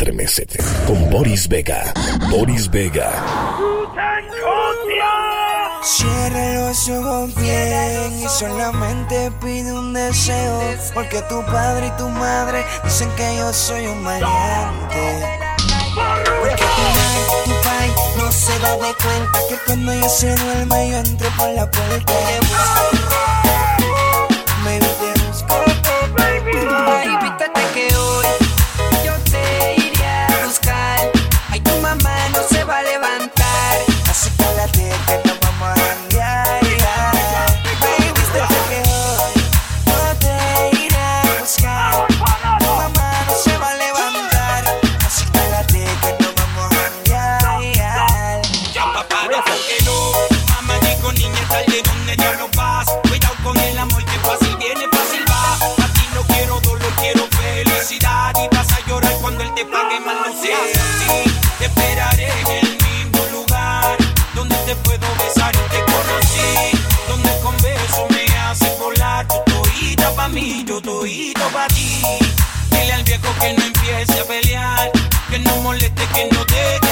Estremecete con Boris Vega. Boris Vega. Cierra los ojos bien y solamente pide un deseo. Porque tu padre y tu madre dicen que yo soy un maleante. Porque tu madre tu pai no se da de cuenta que cuando yo se duerme yo entro por la puerta y no así. Te esperaré en el mismo lugar donde te puedo besar y te conocí. Donde con beso me hace volar. Tu toita pa' mí, yo toito pa' ti. Dile al viejo que no empiece a pelear. Que no moleste, que no deje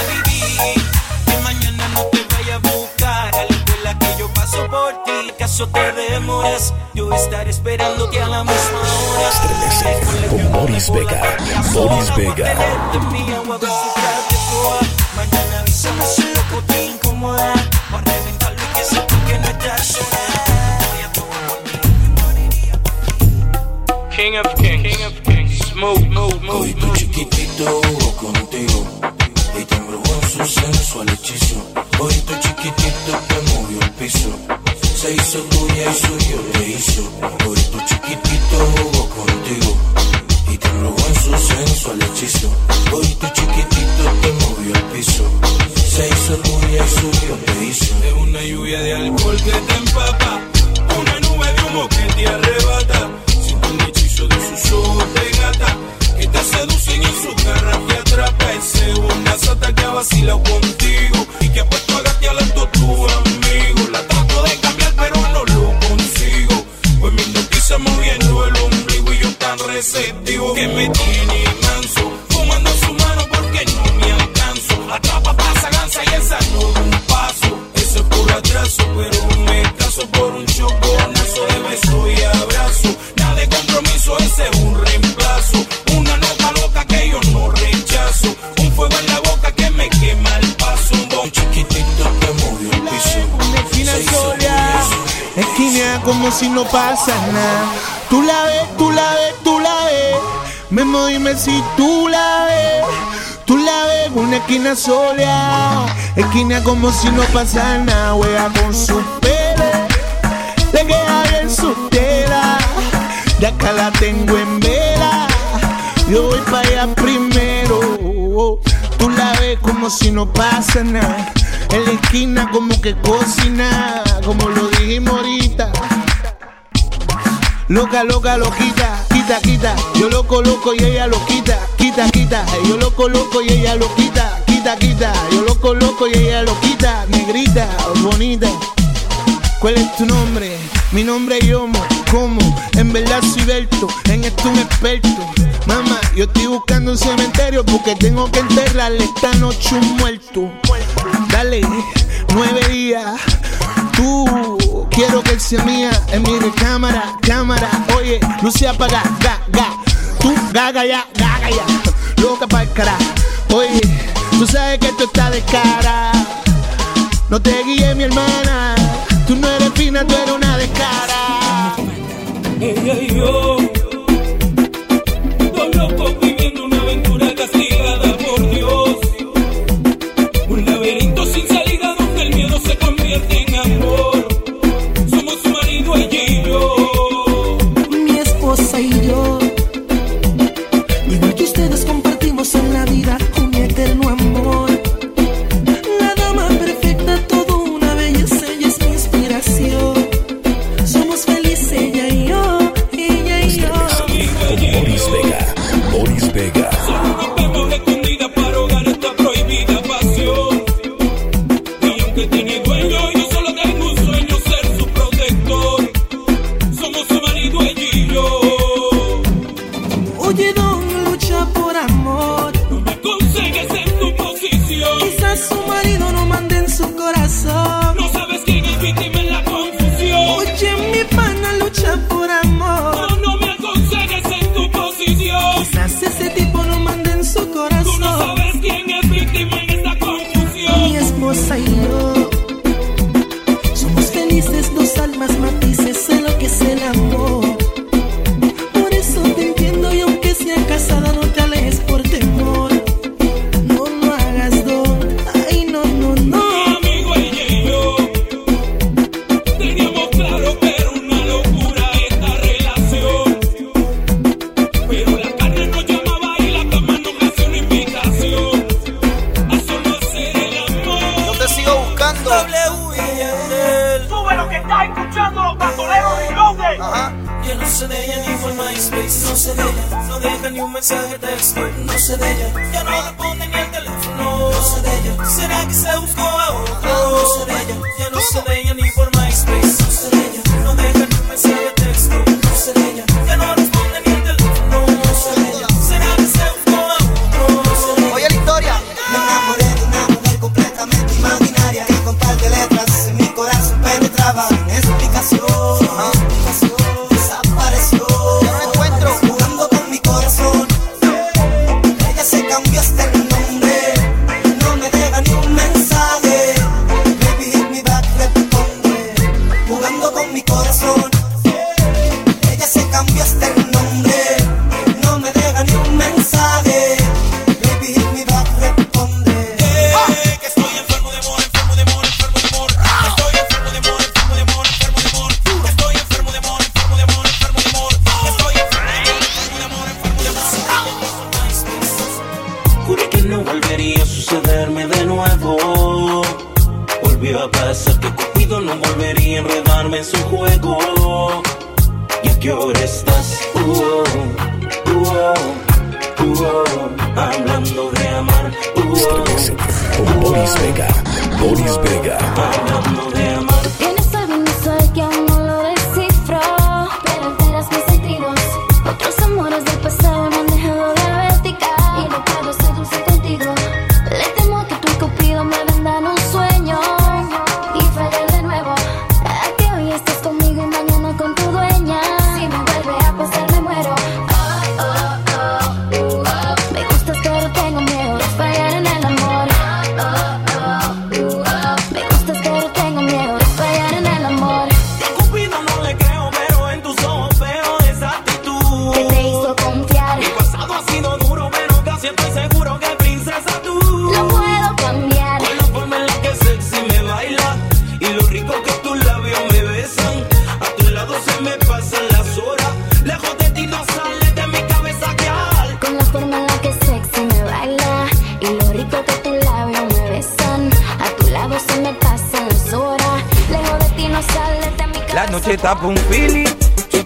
Caso te demores, yo estaré esperándote a la misma hora. Con Boris Vega. Boris Vega. Mañana avísame si loco te incomoda. Pa' reventarlo y que sepa que no estás sola. King of Kings, King of Kings, smooth, move, move, Hoy tu chiquitito jugó contigo y te embrujó en su sensual hechizo. Hoy tu se hizo tuya y suyo te hizo. Hoy tu chiquitito jugó contigo y te embrujó en su sensual hechizo. Hoy tu chiquitito te movió el piso, se hizo tuya y suyo te hizo. Es una lluvia de alcohol que te empapa, una nube de humo que te arrebata. Siento un hechizo de sus ojos de gata, que te seducen y su garra te atrapa. Es segunda sata que ha vacilado contigo y que ha receptivo que me tiene manso. Fumando su mano porque no me alcanzo. Atrapa, pasa, gansa y esa no un paso. Eso es por atraso, pero me caso por un choconazo de beso y abrazo. Nada de compromiso, ese es un reemplazo. Una nota loca que yo no rechazo. Un fuego en la boca que me quema el paso. Un bon Chiquitito te movió el piso, esquina como si no pasa nada. Tú la ves. Memo, dime si tú la ves. Tú la ves, una esquina sola, esquina como si no pasa nada. Juega con sus pelos, le queda bien su tela. De acá la tengo en vela. Yo voy para allá primero. Tú la ves como si no pasa nada. En la esquina como que cocina, como lo dijimos ahorita. Loca, loca, loquita, quita, quita. Yo lo coloco y ella lo quita, quita, quita. Yo lo coloco y ella lo quita, quita, quita. Yo lo coloco y ella lo quita, negrita, bonita. ¿Cuál es tu nombre? Mi nombre es Yomo. ¿Cómo? En verdad soy Berto, en esto un experto. Mamá, yo estoy buscando un cementerio porque tengo que enterrarle esta noche un muerto. Dale, nueve días. Tú, quiero que sea mía. En mi recámara, cámara. Oye, luz se apaga, ga, ga. Tú, gaga ya, gaga ya. Loca pa'l cara. Oye, tú sabes que esto está de cara. No te guíes, mi hermana. Tú no eres fina, tú eres una descara. Ella y yo, dos locos en su juego. ¿Y a qué hora estás? Uh -oh, uh -oh, uh -oh, hablando de amar. Esto es Boris Vega, Boris Vega.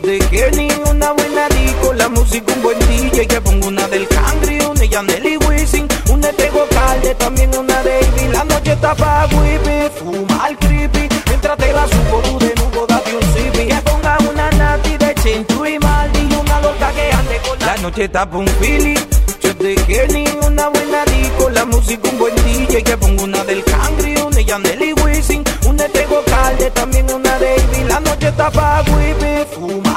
discoteque ni una buena disco, la música un buen DJ, que pongo una del country, una Yandel y Wisin, una Tego Calde, también una Davy, la noche está pa' whippy, fuma el creepy, mientras te la subo tú de nuevo date un sipi, que ponga una nati de Chintu y Maldi, una loca que ande con la, noche está pa' un fili, de que ni una buena disco, la música un buen DJ, que pongo una del country, una Yandel y Wisin, una Tego Calde, también una Davy, la noche está pa' whippy, fuma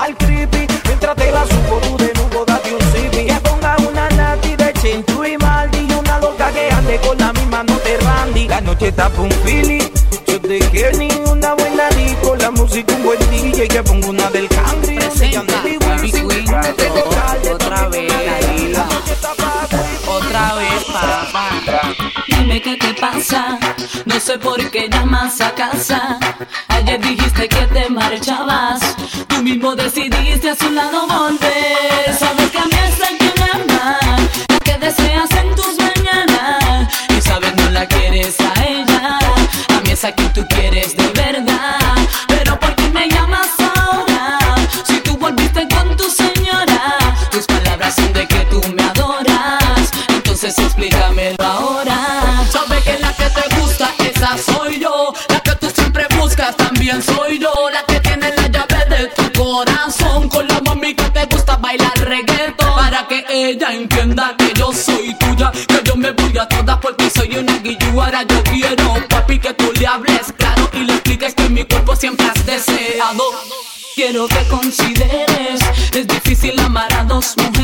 que tapa un fili. Yo te quiero ni una buena disco, la música un buen DJ que pongo una del country. Presenta otra vez la Otra vez papá. Dime qué te pasa, no sé por qué llamas a casa. Ayer dijiste que te marchabas, tú mismo decidiste a su lado volver. infiel soy yo la que tiene la llave de tu corazón. Con la mami que te gusta bailar reggaeton Para que ella entienda que yo soy tuya Que yo me voy a todas por ti, soy una guilluara Yo quiero, papi, que tú le hables claro Y le expliques que mi cuerpo siempre has deseado. Quiero que consideres, es difícil amar a dos mujeres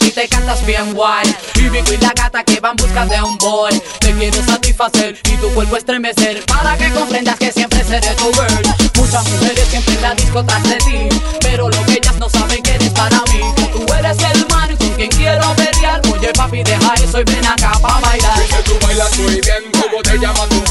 si te cantas bien guay. Y Vico y la gata que van buscas de un boy. Te quiero satisfacer y tu cuerpo estremecer. Para que comprendas que siempre seré tu girl. Muchas mujeres siempre en la disco de ti. Pero lo que ellas no saben que eres para mí. Tú eres el man con quien quiero pelear. Oye, papi, deja eso y ven acá para bailar. Y tú bailas muy bien, ¿cómo te llamas tú?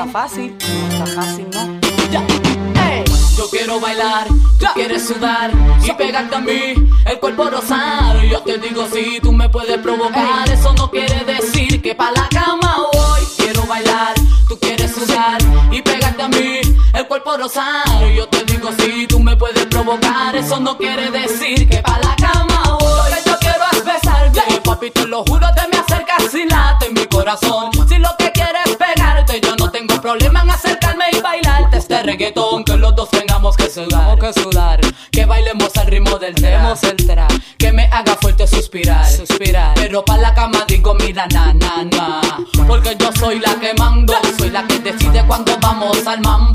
está fácil, no está fácil, ¿no? Yeah. Hey. Yo quiero bailar, tú quieres sudar y pegarte a mí, el cuerpo rosado. Yo te digo si sí, tú me puedes provocar, eso no quiere decir que pa la cama voy. Quiero bailar, tú quieres sudar y pegarte a mí, el cuerpo rosado. Yo te digo si sí, tú me puedes provocar, eso no quiere decir que pa la cama voy. Lo yo quiero es besar, yeah. papi, lo juro, te me acercas y late en mi corazón. de reggaetón, que los dos tengamos que sudar, que, sudar. que bailemos al ritmo del demos el que me haga fuerte suspirar, suspirar. Pero pa la cama digo mira na na na, porque yo soy la que mando, soy la que decide cuando vamos al mambo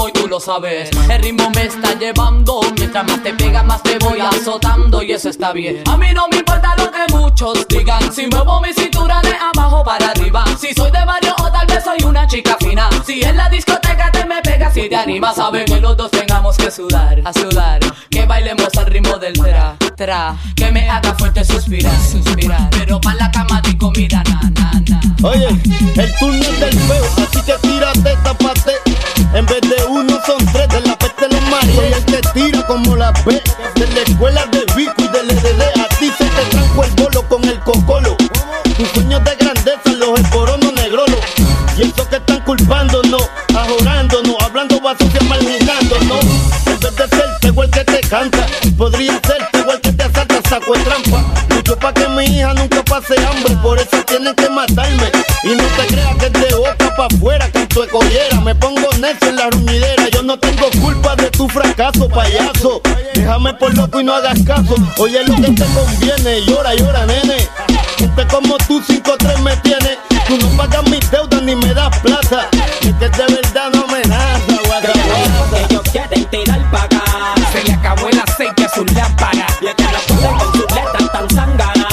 sabes. El ritmo me está llevando, mientras más te pega, más te voy azotando y eso está bien. A mí no me importa lo que muchos digan, si muevo mi cintura de abajo para arriba. Si soy de barrio o tal vez soy una chica fina. Si en la discoteca te me pegas, si te animas, sabe que los dos tengamos que sudar, a sudar. Que bailemos al ritmo del tra, tra. Que me haga fuerte suspirar, suspirar. Pero pa' la cama digo, mira, na, na, na. Oye, el turno es del feo, así que tírate, tapate. En vez de uno son tres, de la peste los mareos. Soy el que tira como la B, de la escuela de Vico y del EDD. A ti se te tranco el bolo con el cocolo. Tus sueños de grandeza los esporonos negrolo. Y eso que están culpándonos, ajorándonos, hablando basura, marginándonos. En vez de ser el que te canta, podría ser el que te asalta, saco de trampa. Lucho pa' que mi hija nunca pase hambre, por eso tienen que matarme. Y no te creas que es de boca pa' afuera, que tu escollera me pongo necio en la ruñidera. Yo no tengo culpa de tu fracaso, payaso. Déjame por loco y no hagas caso. Oye lo que te conviene, llora, llora, nene. Gente como tú, 5-3 me tiene. Tú no pagas mis deudas ni me das plata. Es que de verdad no me guaca, guaca. Ellos quieren tirar pa' acá. Se le acabó el aceite a sus lámparas. Y es que la con sus letras tan zángana.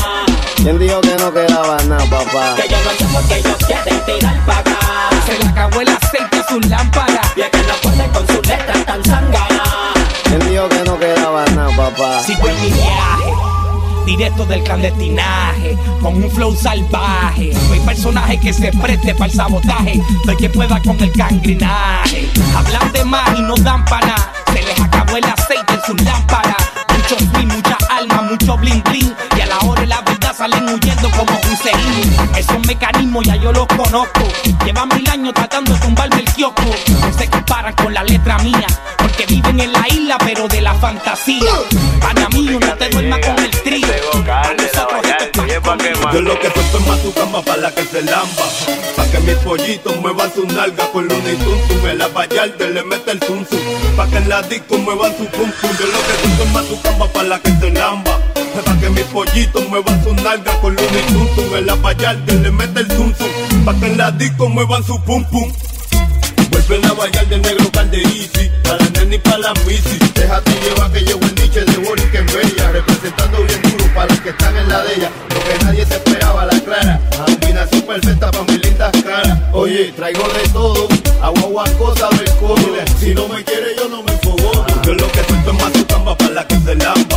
¿Quién dijo que aceite a sus lámparas. Y es que la ponen con sus letras tan zángana. ¿Quién dijo que no quedaba nada, papá? Sigo en mi viaje. Directo del clandestinaje, con un flow salvaje. Soy personaje que se preste para el sabotaje. Soy que pueda con el gangrinaje. Hablan de más y no dan para nada. Se les acabó el aceite en sus lámparas. Mucho swing, mucha alma, mucho bling bling. Salen huyendo como Hussein. Esos mecanismos ya yo los conozco. Llevan mil años tratando de tumbarme el kiosco. No se comparan con la letra mía. Porque viven en la isla, pero de la fantasía. Pana mío, no te duermas con el trío. Yo lo que suelto es más tu cama para la que se lamba. Pa' que mis pollitos muevan su nalga con luna y tuntum. En la vallarde le mete el zum zum. Pa' que en la disco muevan su pum pum. Yo lo que suelto es más tu cama para la que se lamba. Pollitos muevan su nalga con y tuntum. En la vallarde le mete el zum. Pa' que en la disco muevan su pum pum. Vuelven a bailar de negro calderici Para la nena y para la misi Déjate llevar que llevo el niche de Boris que bella Representando bien duro para los que están en la de ella Lo que nadie se esperaba, la clara Combinación perfecta para mis lindas caras Oye, traigo de todo Agua, agua, cosa del codo Si no me quiere yo no me enfogo Yo lo que suelto es más su para la que se lamba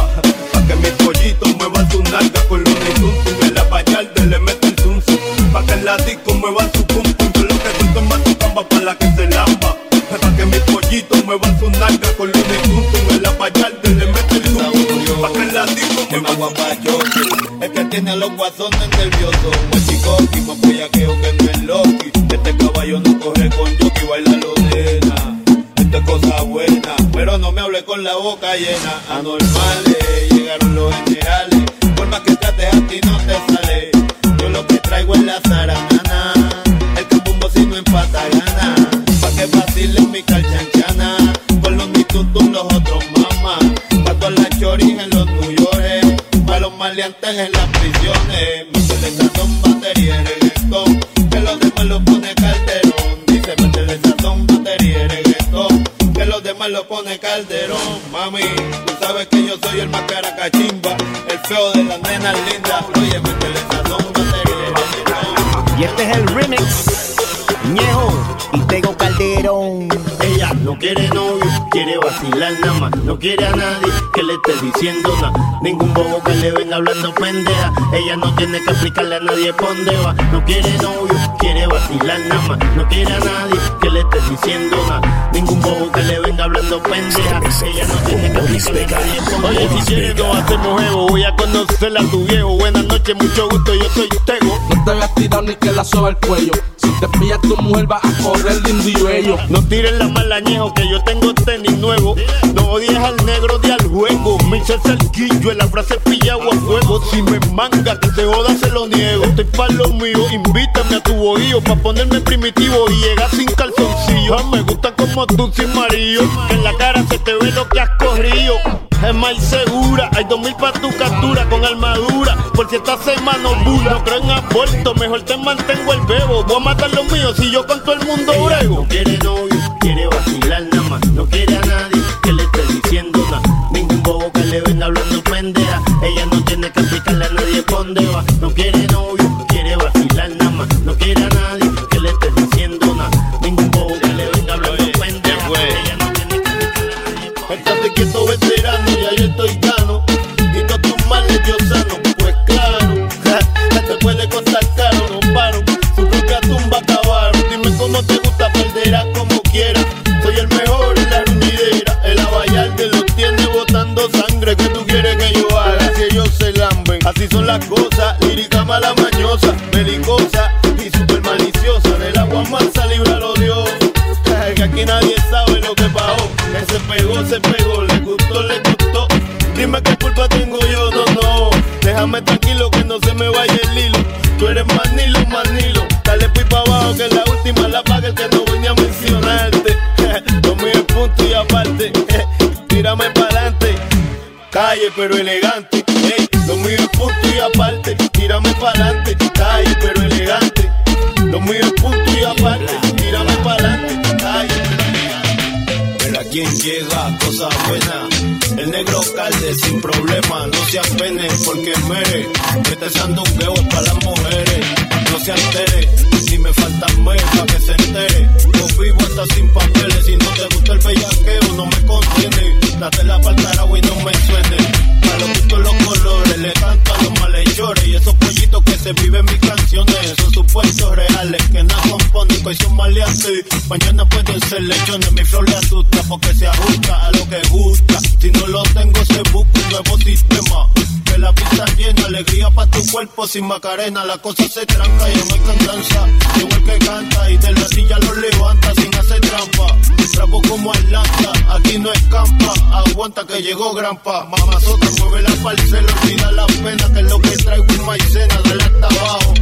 disco muevan su Es que tiene a los guasones nerviosos. Un chico y más bellaqueo que no es Loki. Este caballo no corre con Yoki, baila lo nena. Esto es cosa buena, pero no me hable con la boca llena. Anormales, llegaron los generales. Por más que trates a ti no te sale. Yo lo que traigo es la zaranana. Maleantes en las prisiones. Métele sazón, batería y. Que los demás lo pone calderón. Dice, métele sazón, batería y. Que los demás lo pone calderón. Mami, tú sabes que yo soy el más caracachimba. El feo de las nenas lindas. Oye, métele sazón, batería y reggaetón. Y este es el remix. Nada más. No quiere a nadie que le esté diciendo nada. Ningún bobo que le venga hablando pendeja. Ella no tiene que explicarle a nadie por dónde va. No quiere novio, quiere vacilar nada más. No quiere a nadie que le esté diciendo nada. Ningún bobo que le venga hablando pendeja. Ella no tiene que explicarle a nadie por dónde Oye, si quieres nos hacemos jevo. Voy a conocer a tu viejo. Buenas noches, mucho gusto. Yo soy Tego. No te hagas tirado ni que la soba el cuello. Si te pillas tu mujer va a correr lindo y bello. No tires la malañejo que yo tengo tenis nuevo. No odies al negro de al juego. Me hice cerquillo en la frase pillado a fuego. Si me manga que te joda se lo niego. Estoy pa' lo mío, invítame a tu bohío pa' ponerme primitivo y llegar sin calzoncillo. Ah, me gusta como tú sin marido. Que en la cara se te ve lo que has corrido. Es más segura, hay dos mil pa' tu captura con armadura. Por si esta semana bulla. No creo en aborto, mejor te mantengo el bebo. Voy a matar los míos si yo con todo el mundo brego. Dónde va. No quiere Las cosas. Lírica mala mañosa, belicosa y super maliciosa. Del agua mansa, líbralo Dios. Que aquí nadie sabe lo que pasó. Que se pegó, se pegó, le gustó, le gustó. Dime qué culpa tengo yo, no, no. Déjame tranquilo que no se me vaya el hilo. Tú eres manilo, manilo. Dale pues pa' abajo que la última la paga que no venía a mencionarte. Lo mío es punto y aparte. Tírame pa'lante. Calle pero elegante. Lo mío punto y aparte. Tírame pa'lante. Calle pero elegante. Lo mío punto y aparte. Tírame pa'lante. Calle pero a quien llega, cosa buena. El negro calde sin problema, no se apene porque mere. Este sandungueo es para las mujeres. No se altere, si me faltan pa' que se entere. Yo vivo hasta sin papeles, si no te gusta el bellaqueo, no me contiene. Date la palta agua y no me suene. A los gustos los colores, le canto a los malhechores. Y esos pollitos que se viven mis canciones, son supuestos reales que nada componen, que son maleantes. Mañana pueden ser lechones, mi flor le asusta porque se ajusta a lo que gusta. Si no lo tengo, se busca un nuevo sistema. Que la pista llena, alegría para tu cuerpo sin macarena. La cosa se tranca y no hay cantanza. Igual que canta y de la silla lo levanta sin hacer trampa. Bravo como Atlanta, aquí no escampa. Aguanta que llegó Grampa. Mamazota, mueve la parcela, olvida la pena que es lo que traigo es maicena. Dale hasta abajo.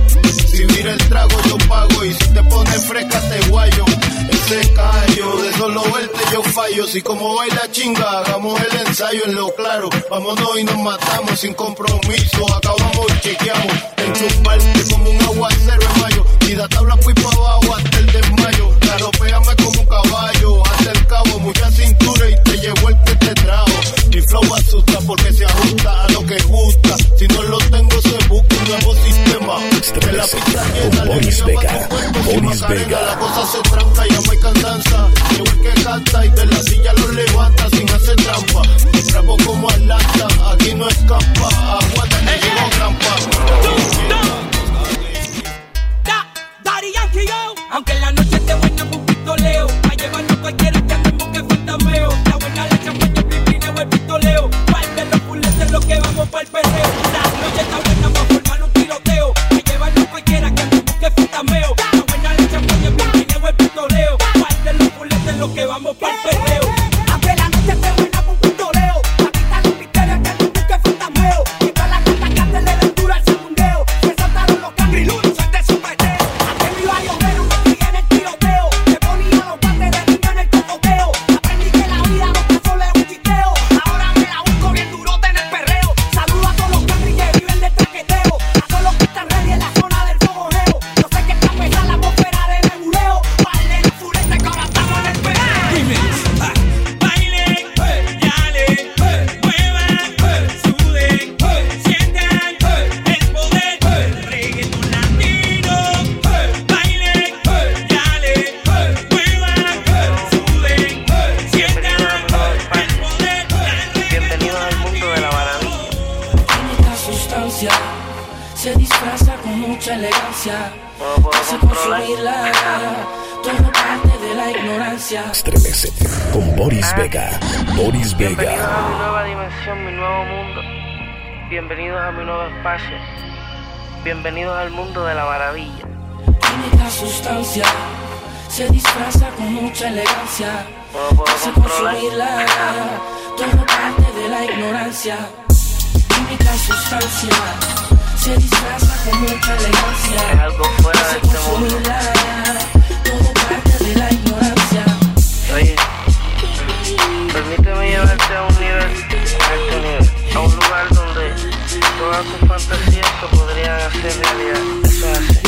Si mira el trago, yo pago. Y si te pones fresca, te guayo. Ese callo, de solo verte yo fallo. Si como baila chinga, hagamos el ensayo en lo claro. Vámonos y nos matamos sin compromiso. Acabamos y chequeamos. Enchufarte como un aguacero en mayo. Y da tabla fui pa' abajo hasta el desmayo. Claro, pégame como un caballo. Hasta el cabo, mucha cintura mucha elegancia. Hace consumirla, todo parte de la ignorancia. Estremece con Boris Vega. Boris Bienvenidos Vega. a mi nueva dimensión, mi nuevo mundo. Bienvenidos a mi nuevo espacio. Bienvenidos al mundo de la maravilla. Química sustancia se disfraza con mucha elegancia. Hace consumirla, todo parte de la ignorancia. Química sustancia es algo fuera de este mundo. Permíteme llevarte a un nivel, a este nivel, a un lugar donde todas tus fantasías se podrían hacer realidad. Eso es así.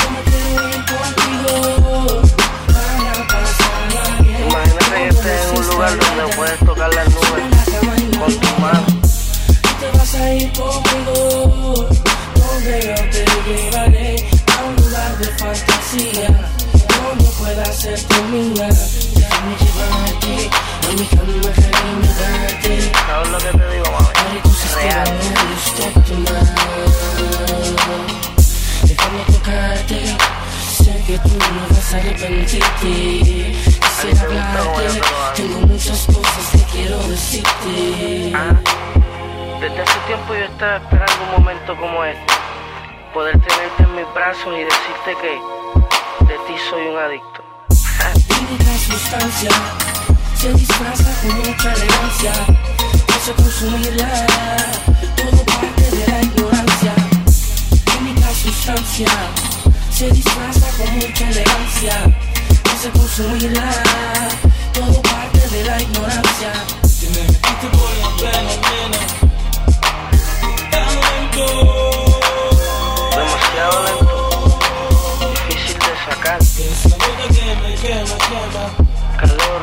Imagínate que estés en un lugar donde puedes tocar las nubes con tu mano. mía. Déjame llevarte, a mi cama déjame darte. ¿Sabes lo que te digo, mami? Hay cosas Real. que me gusta tu mano. Tocarte, sé que tú no vas a arrepentirte. Quisiera hablarte, tengo muchas cosas que quiero decirte. Desde hace tiempo yo estaba esperando un momento como este. Poder tenerte en mis brazos y decirte que de ti soy un adicto química sustancia se disfraza con mucha elegancia. Hace consumirla todo parte de la ignorancia. Química sustancia se disfraza con mucha elegancia. Hace consumirla todo parte de la ignorancia. Te por la plena, nena. Lento. Demasiado lento. Difícil de sacar quema, quema. Calor.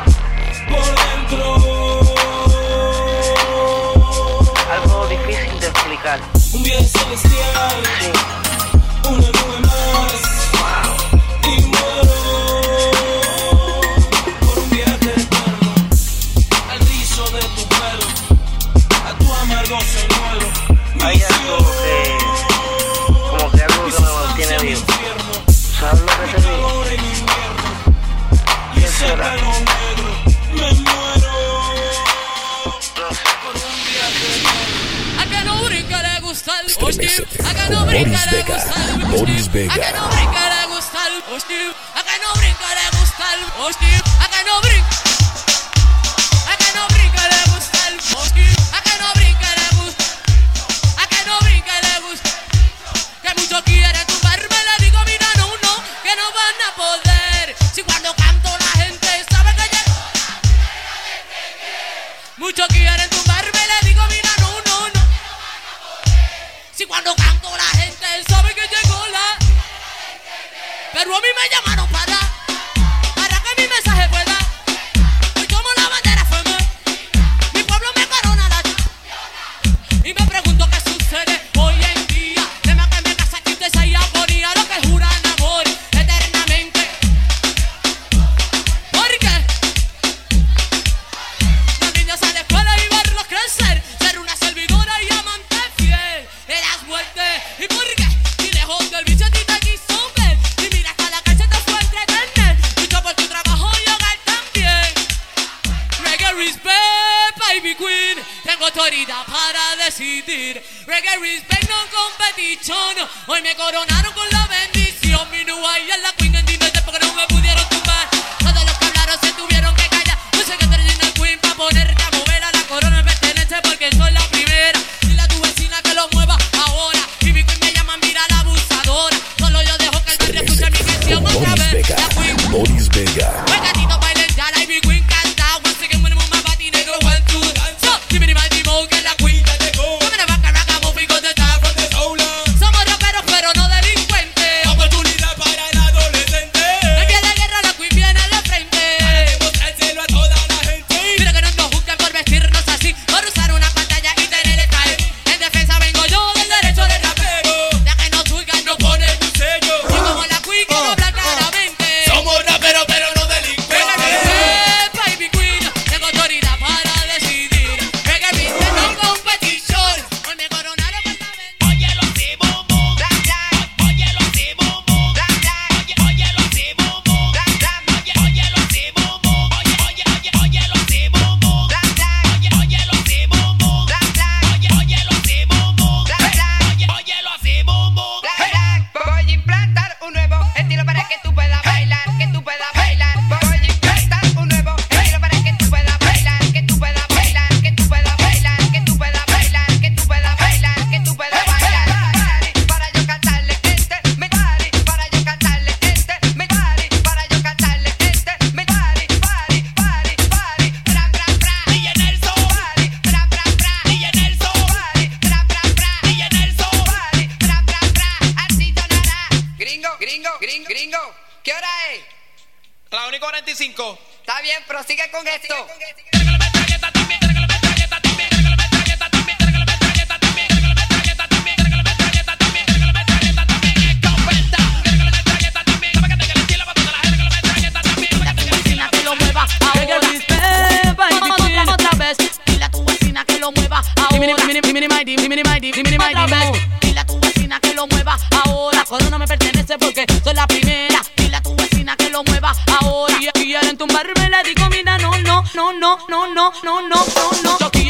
Por dentro. Algo difícil de explicar. Un bien celestial. Boris Vega. Boris Vega. A que non brincar é gustar, hostil. A que non brincar é gustar, hostil. bien, prosigue con esto. Dile a tu vecina que lo mueva ahora. Cuando no me tumbarme la digo, mira, no, no, no, no, no, no, no, no, no.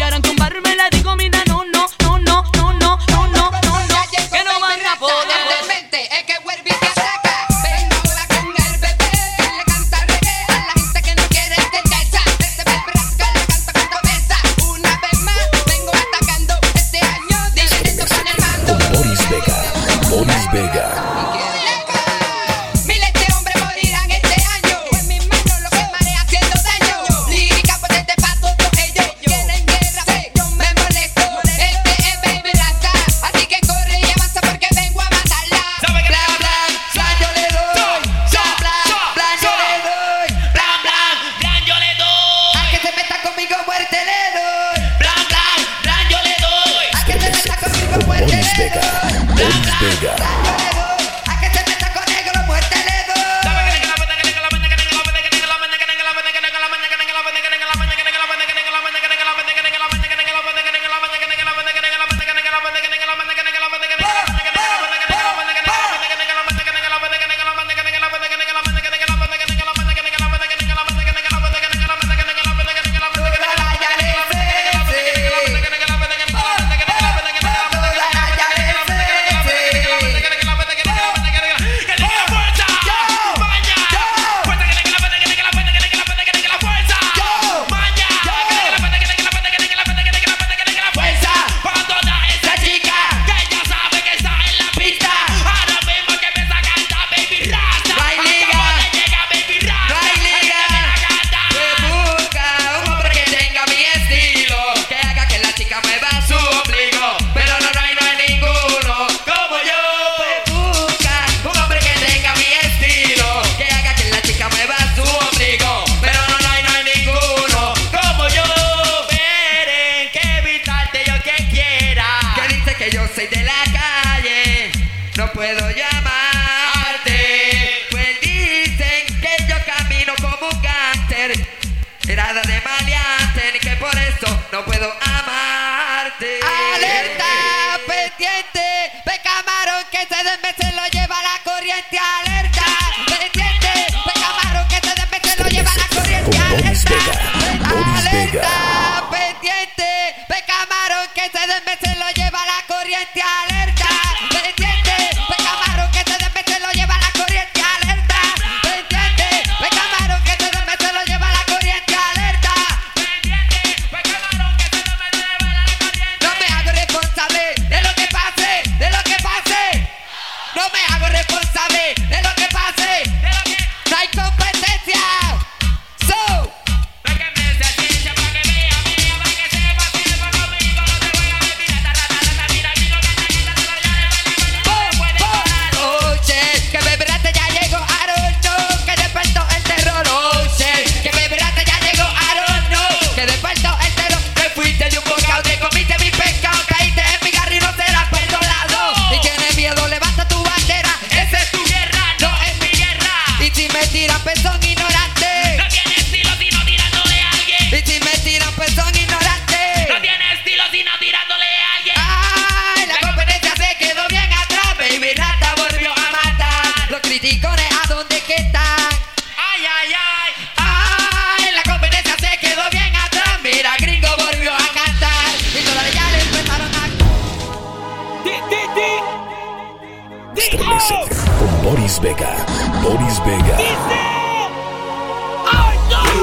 ustedes me se lo lleva la corriente al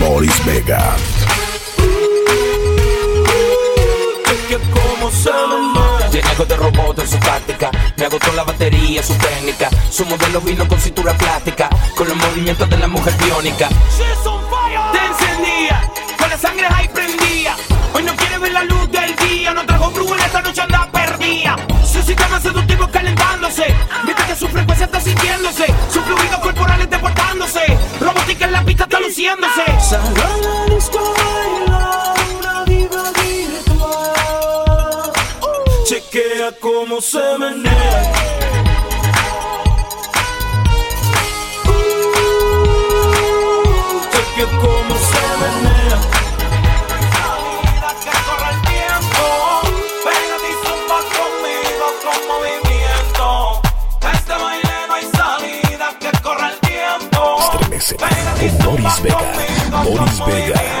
Boris Vega. Que como de robot en su táctica. Me agotó la batería, su técnica. Su modelo vino con cintura plástica. Con los movimientos de la mujer biónica. She's on fire. Te encendía, con la sangre ahí prendía. Hoy no quiere ver la luz del día. No trajo brujo en esta noche anda perdida. Su sistema seductivo calentándose. Mientras que su frecuencia está sintiéndose. Su fluido está luciéndose. La escuela, una diva virtual. Chequea cómo se menea. Boris Vega. Boris Vega.